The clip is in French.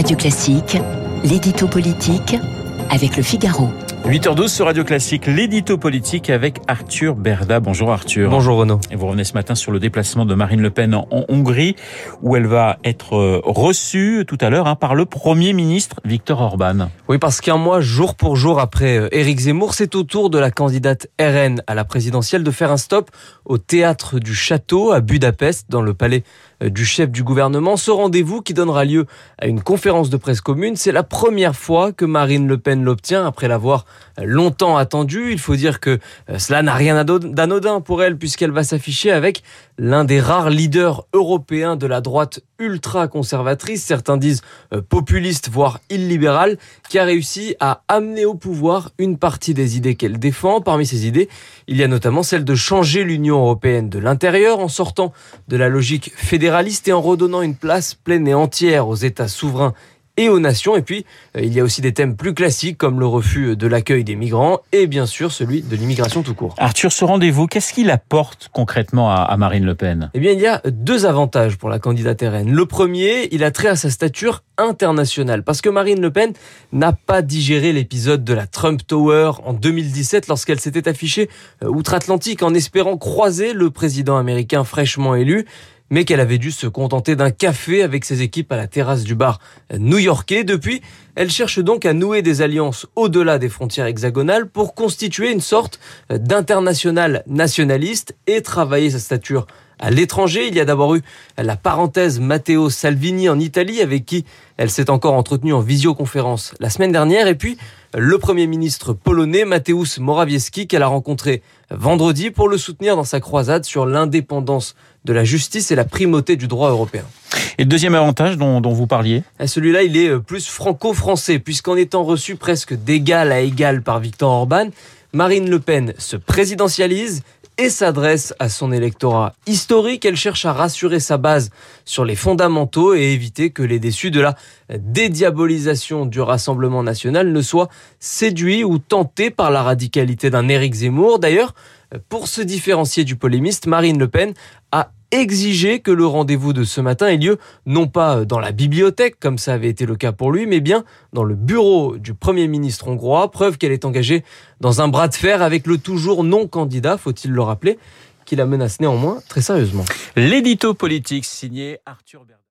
Radio Classique, l'édito politique avec le Figaro. 8h12 sur Radio Classique, l'édito politique avec Arthur Berda. Bonjour Arthur. Bonjour Renaud. Et vous revenez ce matin sur le déplacement de Marine Le Pen en Hongrie, où elle va être euh, reçue tout à l'heure hein, par le Premier ministre Viktor Orban. Oui, parce qu'un mois, jour pour jour après euh, Éric Zemmour, c'est au tour de la candidate RN à la présidentielle de faire un stop au théâtre du Château à Budapest, dans le palais du chef du gouvernement. Ce rendez-vous qui donnera lieu à une conférence de presse commune, c'est la première fois que Marine Le Pen l'obtient après l'avoir longtemps attendu. Il faut dire que euh, cela n'a rien d'anodin pour elle puisqu'elle va s'afficher avec l'un des rares leaders européens de la droite ultra-conservatrice, certains disent euh, populiste, voire illibérale, qui a réussi à amener au pouvoir une partie des idées qu'elle défend. Parmi ces idées, il y a notamment celle de changer l'Union européenne de l'intérieur en sortant de la logique fédéraliste et en redonnant une place pleine et entière aux États souverains et aux nations. Et puis, euh, il y a aussi des thèmes plus classiques comme le refus de l'accueil des migrants et bien sûr celui de l'immigration tout court. Arthur, ce rendez-vous, qu'est-ce qu'il apporte concrètement à Marine Le Pen? Eh bien, il y a deux avantages pour la candidate RN. Le premier, il a trait à sa stature internationale parce que Marine Le Pen n'a pas digéré l'épisode de la Trump Tower en 2017 lorsqu'elle s'était affichée euh, outre-Atlantique en espérant croiser le président américain fraîchement élu mais qu'elle avait dû se contenter d'un café avec ses équipes à la terrasse du bar new-yorkais. Depuis, elle cherche donc à nouer des alliances au-delà des frontières hexagonales pour constituer une sorte d'international nationaliste et travailler sa stature à l'étranger. Il y a d'abord eu la parenthèse Matteo Salvini en Italie, avec qui elle s'est encore entretenue en visioconférence la semaine dernière. Et puis, le Premier ministre polonais Mateusz Morawiecki qu'elle a rencontré vendredi pour le soutenir dans sa croisade sur l'indépendance de la justice et la primauté du droit européen. Et le deuxième avantage dont, dont vous parliez? Eh, Celui-là, il est plus franco-français, puisqu'en étant reçu presque d'égal à égal par Viktor Orban, Marine Le Pen se présidentialise et s'adresse à son électorat historique. Elle cherche à rassurer sa base sur les fondamentaux et éviter que les déçus de la dédiabolisation du Rassemblement national ne soient séduits ou tentés par la radicalité d'un Éric Zemmour. D'ailleurs, pour se différencier du polémiste, Marine Le Pen a exigé que le rendez-vous de ce matin ait lieu non pas dans la bibliothèque, comme ça avait été le cas pour lui, mais bien dans le bureau du Premier ministre hongrois, preuve qu'elle est engagée dans un bras de fer avec le toujours non candidat, faut-il le rappeler, qui la menace néanmoins très sérieusement. L'édito politique signé Arthur